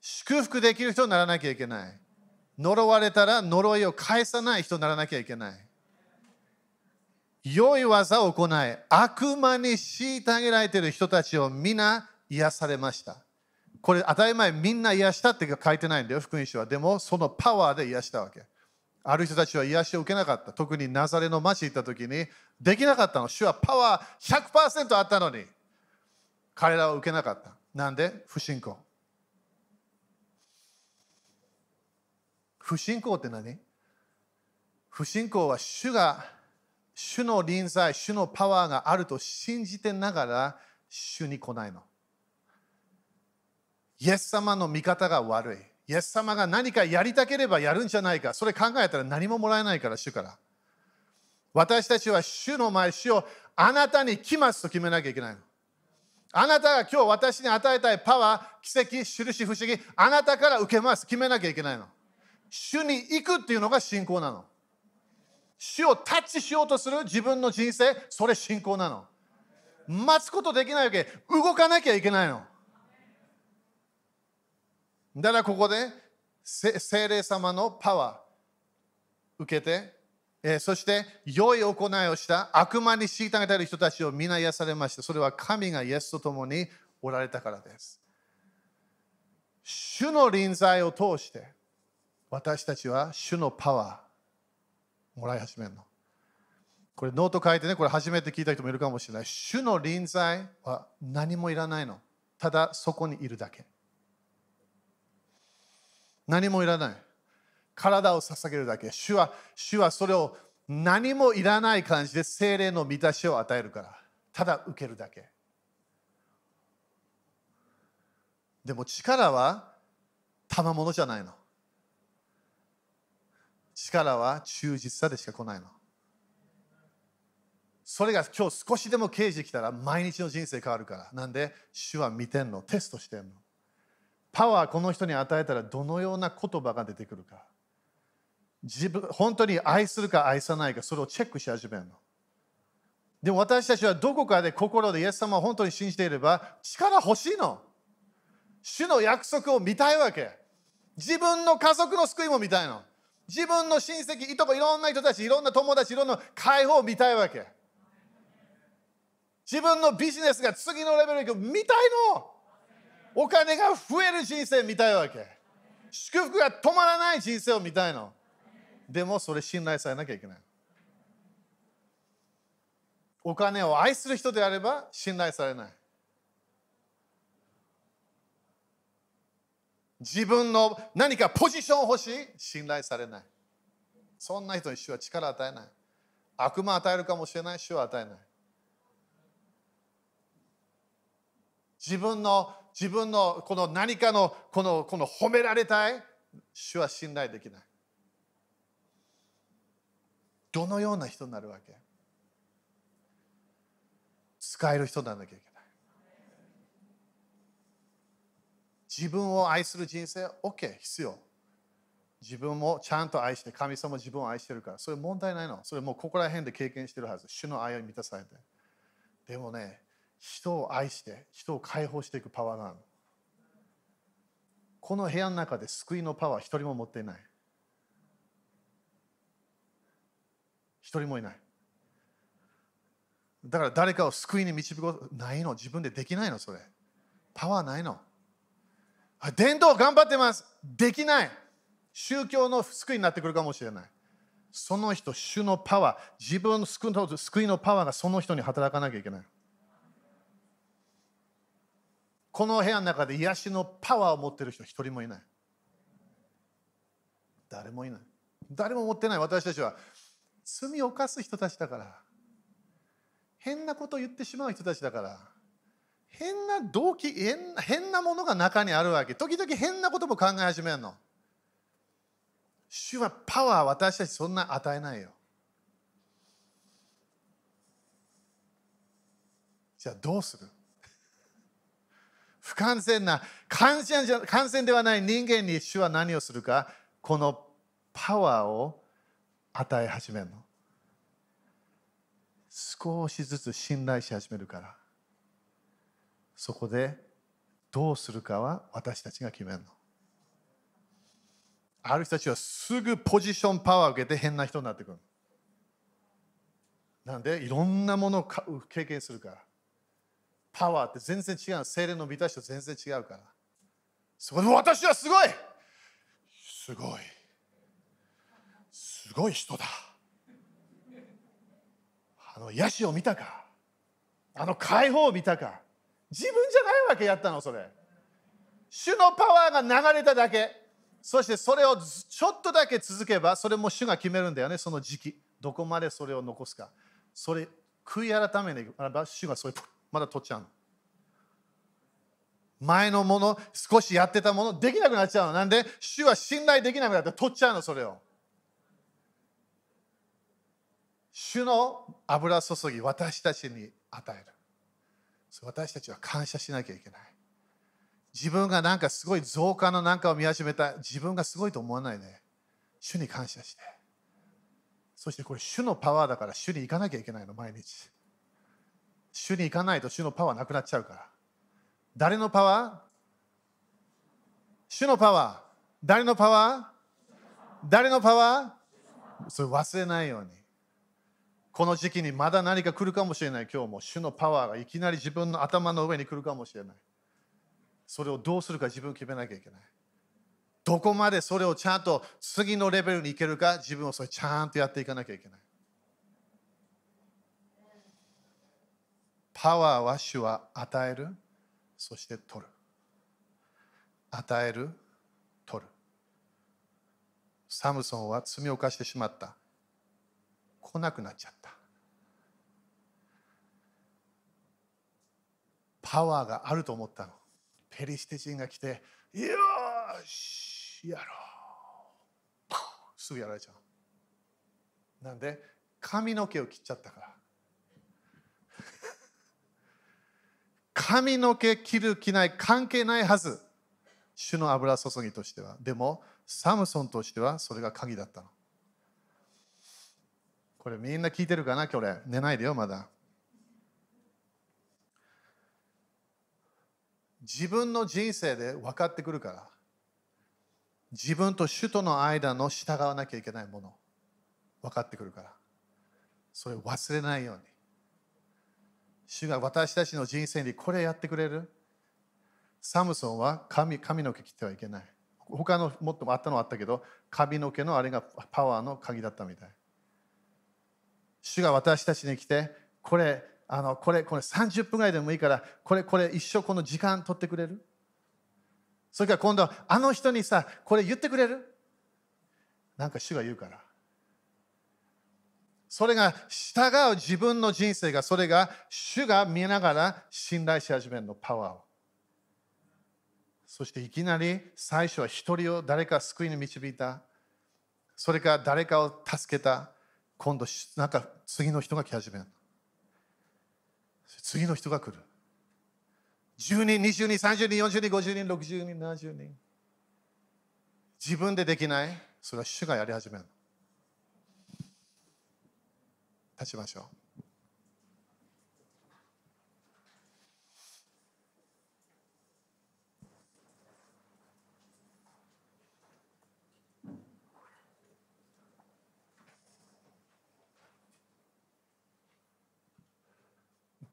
祝福できる人にならなきゃいけない。呪われたら呪いを返さない人にならなきゃいけない。良い技を行い、悪魔に虐げられている人たちを皆癒されました。これ当たり前みんな癒したって書いてないんだよ、福音書は。でもそのパワーで癒したわけ。ある人たちは癒しを受けなかった。特にナザレの町行った時にできなかったの。主はパワー100%あったのに彼らは受けなかった。なんで？不信仰。不信仰って何？不信仰は主が主の臨在、主のパワーがあると信じてながら主に来ないの。イエス様の見方が悪い。イエス様が何かやりたければやるんじゃないか。それ考えたら何ももらえないから、主から。私たちは主の前、主をあなたに来ますと決めなきゃいけないの。あなたが今日私に与えたいパワー、奇跡、印、不思議、あなたから受けます。決めなきゃいけないの。主に行くっていうのが信仰なの。主をタッチしようとする自分の人生、それ信仰なの。待つことできないわけ。動かなきゃいけないの。だからここで精霊様のパワー受けて、えー、そして良い行いをした悪魔に虐げている人たちを皆癒されました。それは神がイエスと共におられたからです。主の臨在を通して私たちは主のパワーもらい始めるの。これノート書いてね、これ初めて聞いた人もいるかもしれない。主の臨在は何もいらないの。ただそこにいるだけ。何もいらない。体を捧げるだけ。主は主はそれを何もいらない感じで精霊の満たしを与えるから。ただ受けるだけ。でも力は賜物じゃないの。力は忠実さでしか来ないの。それが今日少しでも刑事来たら毎日の人生変わるから。なんで主は見てんの、テストしてんの。パワーこの人に与えたらどのような言葉が出てくるか自分本当に愛するか愛さないかそれをチェックし始めるのでも私たちはどこかで心でイエス様を本当に信じていれば力欲しいの主の約束を見たいわけ自分の家族の救いも見たいの自分の親戚いとこいろんな人たちいろんな友達いろんな解放を見たいわけ自分のビジネスが次のレベルに行く見たいのお金が増える人生見たいわけ。祝福が止まらない人生を見たいの。でもそれ信頼されなきゃいけない。お金を愛する人であれば信頼されない。自分の何かポジション欲しい？信頼されない。そんな人に主は力与えない。悪魔与えるかもしれない、主は与えない。自分の自分のこの何かのこのこの褒められたい？主は信頼できないどのような人になるわけ？使える人にならなきゃいけない自分を愛する人生 OK 必要。自分もちゃんと愛して神様自分を愛してるから。それ問題ないの。それもうここら辺で経験してるはず。主の愛を満たされて。でもね人を愛して人を解放していくパワーなの。この部屋の中で救いのパワー一人も持っていない。一人もいない。だから誰かを救いに導くことないの。自分でできないのそれ。パワーないの。伝道頑張ってますできない宗教の救いになってくるかもしれないその人主のパワー自分の救いのパワーがその人に働かなきゃいけないこの部屋の中で癒しのパワーを持ってる人一人もいない。誰もいない。誰も持ってない私たちは罪を犯す人たちだから。変なことを言ってしまう人たちだから。変な動機変な、ものが中にあるわけ。時々変なことも考え始めるの。主はパワー私たちそんな与えないよ。じゃあどうする？不完全な完全じゃ完全ではない人間に主は何をするか？このパワーを与え始めるの少しずつ信頼し始めるからそこでどうするかは私たちが決めるの。ある人たちはすぐポジションパワーを受けて変な人になってくる。なんでいろんなものを経験するから。パワーって全然違う。精霊の満たしと全然違うから。そこで私はすごい。すごい。すごい人だ。あの癒しを見たか。あの解放を見たか。自分じゃないわけやったのそれ。主のパワーが流れただけ。そしてそれをちょっとだけ続けばそれも主が決めるんだよねその時期。どこまでそれを残すか。それ悔い改めに主がそれまだ取っちゃうの。前のもの少しやってたものできなくなっちゃうの。なんで主は信頼できなくなって取っちゃうのそれを。主の油注ぎ私たちに与える。私たちは感謝しなきゃいけない。自分がなんかすごい増加のなんかを見始めた。自分がすごいと思わないで主に感謝して。そしてこれ主のパワーだから主に行かなきゃいけないの毎日。主に行かないと主のパワーなくなっちゃうから。誰のパワー？主のパワー。誰のパワー？誰のパワー？それ忘れないように。この時期にまだ何か来るかもしれない。今日も主のパワーがいきなり自分の頭の上に来るかもしれない。それをどうするか自分決めなきゃいけない。どこまでそれをちゃんと次のレベルに行けるか自分をそれちゃんとやっていかなきゃいけない。パワーは主は与えるそして取る。与える取る。サムソンは罪を犯してしまった。来なくなっちゃった。パワーがあると思ったの。ペリシテ人が来てよしやろう。すぐやられちゃうなんで髪の毛を切っちゃったから。髪の毛切る着ない関係ないはず。主の油注ぎとしては。でもサムソンとしてはそれが鍵だったの。これみんな聞いてるかな今日寝ないでよまだ。自分の人生で分かってくるから。自分と主との間の従わなきゃいけないもの。分かってくるから。それを忘れないように。主が私たちの人生にこれやってくれる？サムソンは髪髪の毛切ってはいけない。他のもっともあったのはあったけど髪の毛のあれがパワーの鍵だったみたい。主が私たちに来て、これ、あのこれ、これ30分ぐらいでもいいから、これ、これ一生この時間取ってくれる？それから今度、あの人にさ、これ言ってくれる？なんか主が言うから。それが従う自分の人生が、それが主が見ながら信頼し始めるの、パワーを。そしていきなり最初は一人を誰か救いに導いた。それから誰かを助けた。今度なんか次の人が来始める次の人が来る。10人20人30人40人50人60人70人。自分でできない？それは主がやり始める立ちましょう。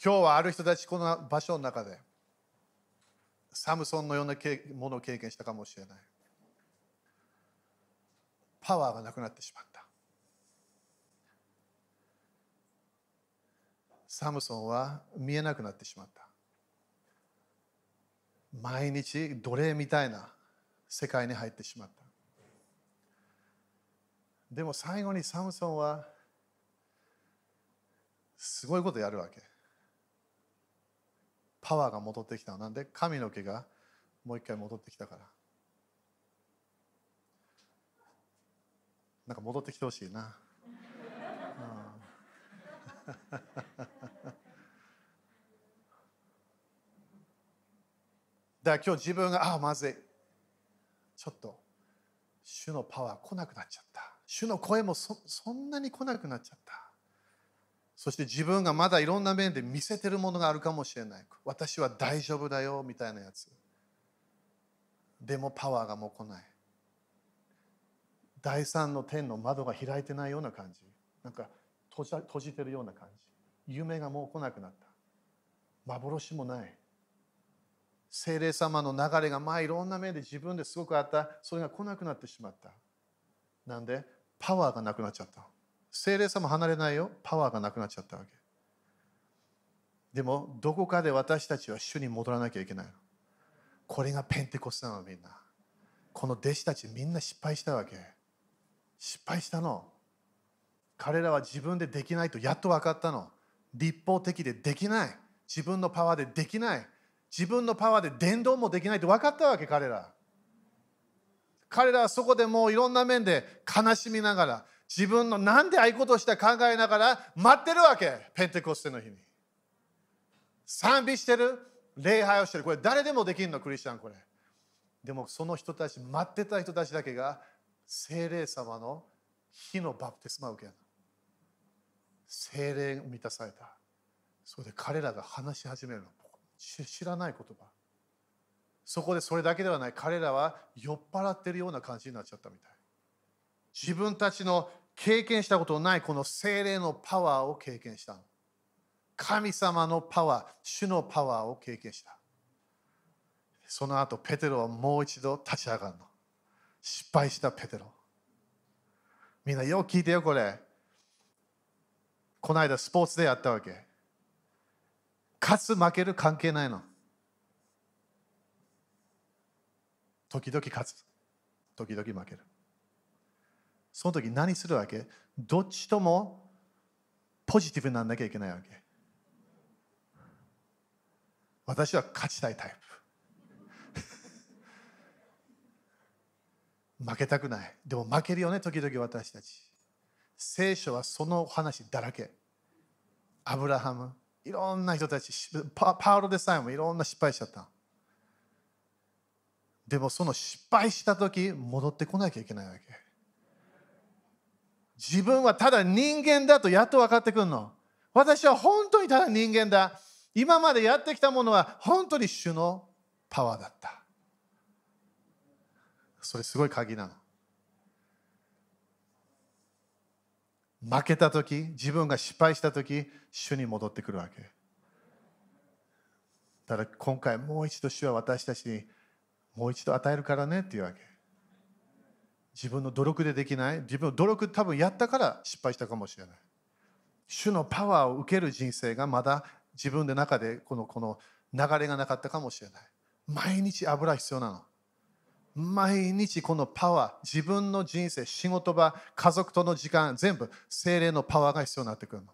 今日はある人たちこの場所の中でサムソンのようなものを経験したかもしれない。パワーがなくなってしまった。サムソンは見えなくなってしまった。毎日奴隷みたいな世界に入ってしまった。でも最後にサムソンはすごいことやるわけ。パワーが戻ってきた。なんで髪の毛がもう一回戻ってきたから。なんか戻ってきてほしいな、だから今日自分がああまずい。ちょっと主のパワー来なくなっちゃった。主の声もそそんなに来なくなっちゃった。そして自分がまだいろんな面で見せてるものがあるかもしれない。私は大丈夫だよみたいなやつ。でもパワーがもう来ない。第三の天の窓が開いてないような感じ。なんか閉じ閉じてるような感じ。夢がもう来なくなった。幻もない。精霊様の流れがまあいろんな面で自分ですごくあった。それが来なくなってしまった。なんでパワーがなくなっちゃった。精霊様離れないよ。パワーがなくなっちゃったわけ。でもどこかで私たちは主に戻らなきゃいけない。これがペンテコスなのみんな。この弟子たちみんな失敗したわけ。失敗したの。彼らは自分でできないとやっと分かったの。立法的でできない。自分のパワーでできない。自分のパワーで伝道もできないと分かったわけ、彼ら。彼らはそこでもういろんな面で悲しみながら、自分のなんでああいうことをした考えながら待ってるわけ、ペンテコステの日に。賛美してる、礼拝をしてる。これ誰でもできるの、クリスチャン、これ。でもその人たち、待ってた人たちだけが、精霊様の火のバプテスマを受ける精霊満たされた。それで彼らが話し始めるの。知らない言葉。そこでそれだけではない。彼らは酔っ払ってるような感じになっちゃったみたい。自分たちの経験したことのないこの精霊のパワーを経験した神様のパワー主のパワーを経験した。その後ペテロはもう一度立ち上がるの。失敗したペテロ。みんなよく聞いてよこれ。この間スポーツでやったわけ。勝つ負ける関係ないの。時々勝つ。時々負ける。その時何するわけ？どっちともポジティブにならなきゃいけないわけ私は勝ちたいタイプ 負けたくない。でも負けるよね、時々私たち。聖書はその話だらけ。アブラハム、いろんな人たち、パパウロでさえもいろんな失敗しちゃった。でもその失敗した時、戻ってこなきゃいけないわけ。自分はただ人間だとやっと分かってくるの。私は本当にただ人間だ。今までやってきたものは本当に主のパワーだった。それすごい鍵なの。負けた時自分が失敗した時主に戻ってくるわけ。ただ今回もう一度主は私たちにもう一度与えるからねっていうわけ。自分の努力でできない自分の努力多分やったから失敗したかもしれない。主のパワーを受ける人生がまだ自分の中でこのこの流れがなかったかもしれない。毎日油必要なの。毎日このパワー、自分の人生、仕事場、家族との時間、全部精霊のパワーが必要になってくるの。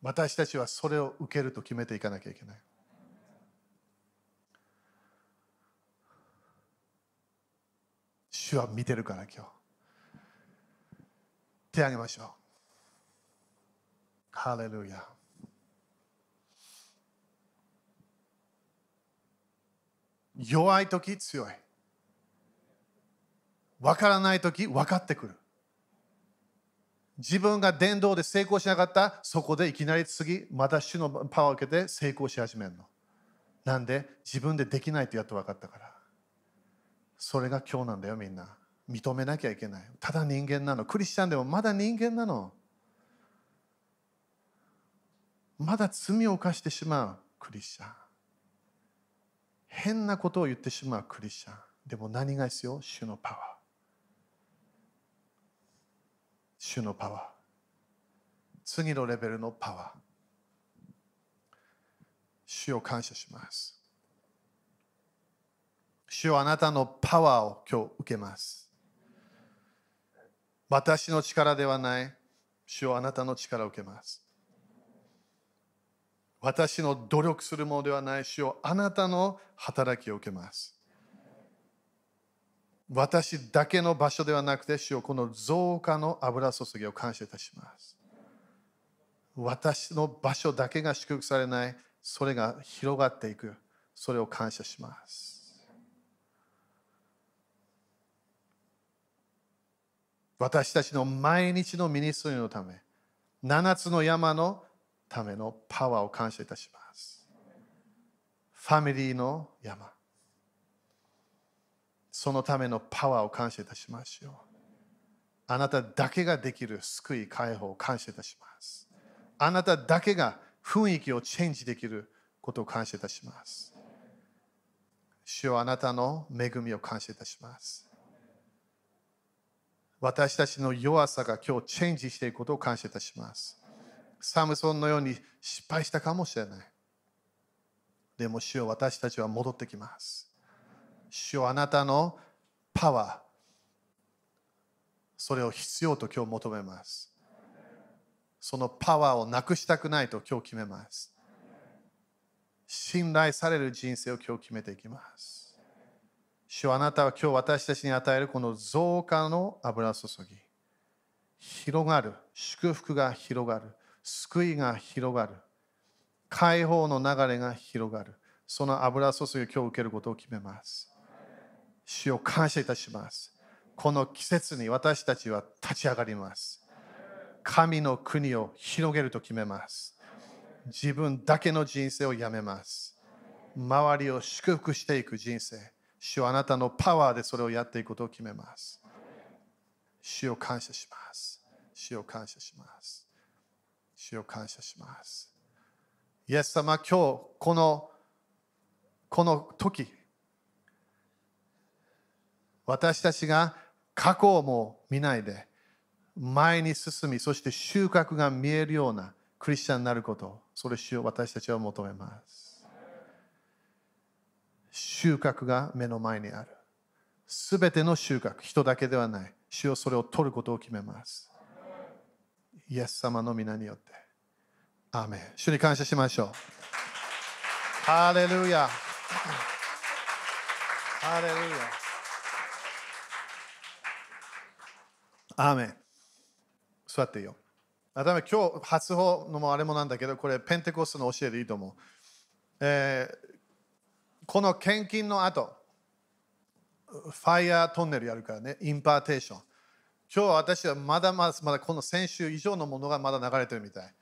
私たちはそれを受けると決めていかなきゃいけない。主は見てるから今日。手を挙げましょう。ハレルヤ。弱い時強い。分からない時分かってくる自分が伝道で成功しなかったそこでいきなり次また主のパワーを受けて成功し始めるのなんで自分でできないとやっと分かったからそれが今日なんだよみんな。認めなきゃいけない。ただ人間なの。クリスチャンでもまだ人間なの。まだ罪を犯してしまう。クリスチャン。変なことを言ってしまう。クリスチャン。でも何が必要？主のパワー。主のパワー。次のレベルのパワー。主を感謝します。主はあなたのパワーを今日受けます。私の力ではない。主はあなたの力を受けます。私の努力するものではない。主をあなたの働きを受けます。私だけの場所ではなくて、主をこの増加の油注ぎを感謝いたします。私の場所だけが祝福されない、それが広がっていく、それを感謝します。私たちの毎日のミニストリーのため、7つの山のためのパワーを感謝いたします。ファミリーの山。そのためのパワーを感謝いたしましょう。あなただけができる救い、解放を感謝いたします。あなただけが雰囲気をチェンジできることを感謝いたします。主よあなたの恵みを感謝いたします。私たちの弱さが今日チェンジしていくことを感謝いたします。サムソンのように失敗したかもしれない。でも主よ私たちは戻ってきます。主よあなたのパワー、それを必要と今日求めます。そのパワーをなくしたくないと今日決めます。信頼される人生を今日決めていきます。主あなたは今日私たちに与えるこの増加の油注ぎ、広がる、祝福が広がる、救いが広がる、解放の流れが広がる、その油注ぎを今日受けることを決めます。主を感謝いたします。この季節に私たちは立ち上がります。神の国を広げると決めます。自分だけの人生をやめます。周りを祝福していく人生。主はあなたのパワーでそれをやっていくことを決めます。主を感謝します。主を感謝します。主を感謝します。イエス様、今日このこの時、私たちが過去をも見ないで前に進み、そして収穫が見えるようなクリスチャンになること、それを私たちは求めます。収穫が目の前にある。すべての収穫、人だけではない。主よそれを取ることを決めます。イエス様の皆によって。アーメン主に感謝しましょう。ハレルヤ。ハレルヤ。アーメン座っていいよ。改め今日初歩のもあれもなんだけど、これペンテコストの教えでいいと思う。えーこの献金の後、ファイヤートンネルやるからね、 impartation。今日は私はまだまだまだこの先週以上のものがまだ流れてるみたい。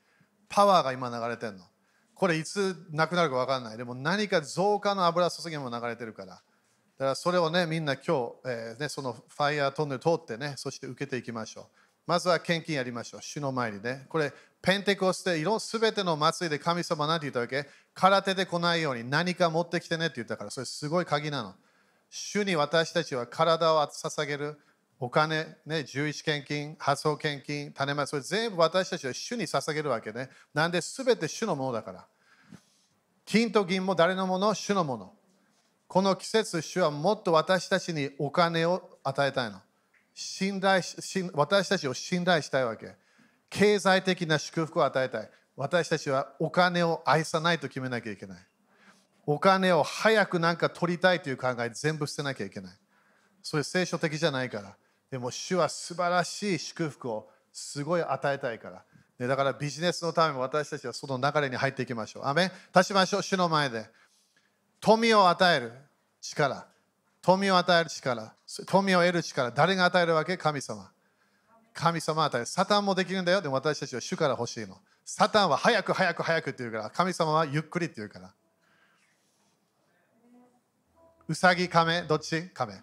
パワーが今流れてるの。これいつなくなるか分からない。でも何か増加の油注ぎも流れてるから。だからそれをね、みんな今日、えーね、そのファイヤートンネル通ってね、そして受けていきましょう。まずは献金やりましょう。主の前にね。これ、ペンテコステ、いろすべての祭りで神様なんて言ったわけ空手で来ないように何か持ってきてねって言ったから、それすごい鍵なの。主に私たちは体を捧げるお金、ね、11献金、発送献金、種まき、それ全部私たちは主に捧げるわけね。なんで全て主のものだから。金と銀も誰のもの？主のもの。この季節、主はもっと私たちにお金を与えたいの。信頼し私たちを信頼したいわけ。経済的な祝福を与えたい。私たちはお金を愛さないと決めなきゃいけない。お金を早くなんか取りたいという考え全部捨てなきゃいけない。それ聖書的じゃないから。でも主は素晴らしい祝福をすごい与えたいから。ねだからビジネスのために私たちはその流れに入っていきましょう。アメ立ちましょう、主の前で。富を与える力。富を与える力。富を得る力。誰が与えるわけ？神様。神様は与える。サタンもできるんだよ。でも私たちは主から欲しいの。サタンは早く早く早くって言うから、神様はゆっくりって言うから。うさぎ、亀、どっち亀？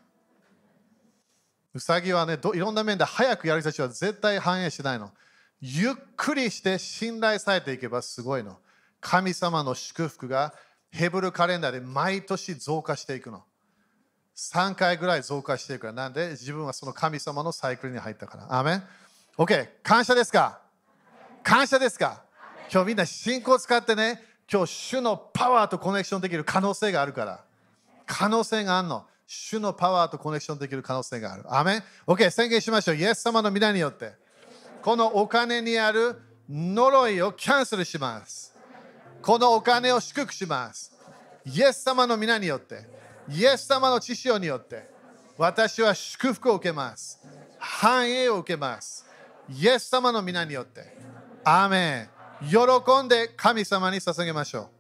うさぎはね、いろんな面で早くやる人たちは絶対反映しないの。ゆっくりして信頼されていけばすごいの。神様の祝福がヘブルカレンダーで毎年増加していくの。3回ぐらい増加していくから。なんで自分はその神様のサイクルに入ったから。アーメン ?OK。感謝ですか？感謝ですか？今日みんな信仰を使ってね、今日主のパワーとコネクションできる可能性があるから。可能性があるの。主のパワーとコネクションできる可能性がある。アーメン ?OK。宣言しましょう。イエス様の皆によって。このお金にある呪いをキャンセルします。このお金を祝福します。イエス様の皆によって、イエス様の知識によって、私は祝福を受けます。繁栄を受けます。イエス様の皆によって。アーメン。喜んで神様に捧げましょう。